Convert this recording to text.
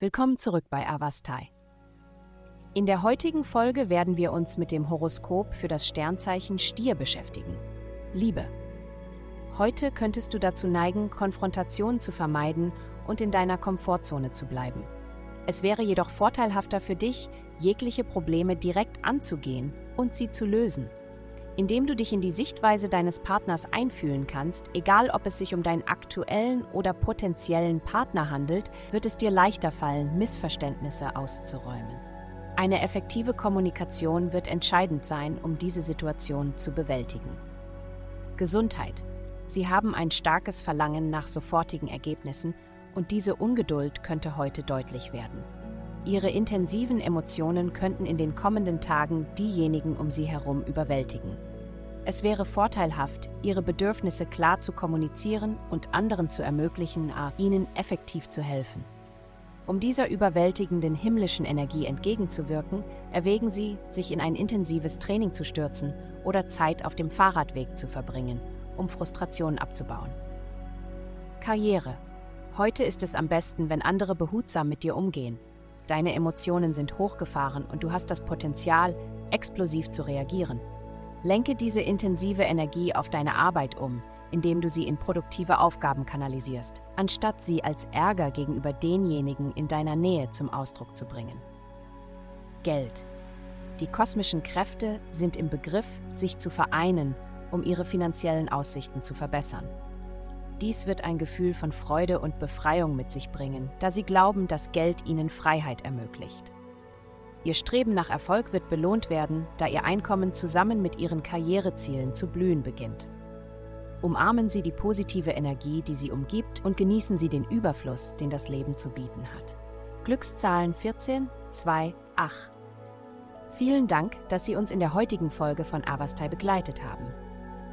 Willkommen zurück bei Avastai. In der heutigen Folge werden wir uns mit dem Horoskop für das Sternzeichen Stier beschäftigen. Liebe. Heute könntest du dazu neigen, Konfrontationen zu vermeiden und in deiner Komfortzone zu bleiben. Es wäre jedoch vorteilhafter für dich, jegliche Probleme direkt anzugehen und sie zu lösen. Indem du dich in die Sichtweise deines Partners einfühlen kannst, egal ob es sich um deinen aktuellen oder potenziellen Partner handelt, wird es dir leichter fallen, Missverständnisse auszuräumen. Eine effektive Kommunikation wird entscheidend sein, um diese Situation zu bewältigen. Gesundheit. Sie haben ein starkes Verlangen nach sofortigen Ergebnissen und diese Ungeduld könnte heute deutlich werden. Ihre intensiven Emotionen könnten in den kommenden Tagen diejenigen um sie herum überwältigen. Es wäre vorteilhaft, ihre Bedürfnisse klar zu kommunizieren und anderen zu ermöglichen, ihnen effektiv zu helfen. Um dieser überwältigenden himmlischen Energie entgegenzuwirken, erwägen Sie, sich in ein intensives Training zu stürzen oder Zeit auf dem Fahrradweg zu verbringen, um Frustrationen abzubauen. Karriere. Heute ist es am besten, wenn andere behutsam mit dir umgehen. Deine Emotionen sind hochgefahren und du hast das Potenzial, explosiv zu reagieren. Lenke diese intensive Energie auf deine Arbeit um, indem du sie in produktive Aufgaben kanalisierst, anstatt sie als Ärger gegenüber denjenigen in deiner Nähe zum Ausdruck zu bringen. Geld. Die kosmischen Kräfte sind im Begriff, sich zu vereinen, um ihre finanziellen Aussichten zu verbessern. Dies wird ein Gefühl von Freude und Befreiung mit sich bringen, da sie glauben, dass Geld ihnen Freiheit ermöglicht. Ihr Streben nach Erfolg wird belohnt werden, da ihr Einkommen zusammen mit ihren Karrierezielen zu blühen beginnt. Umarmen Sie die positive Energie, die Sie umgibt, und genießen Sie den Überfluss, den das Leben zu bieten hat. Glückszahlen 14, 2, 8. Vielen Dank, dass Sie uns in der heutigen Folge von Avastai begleitet haben.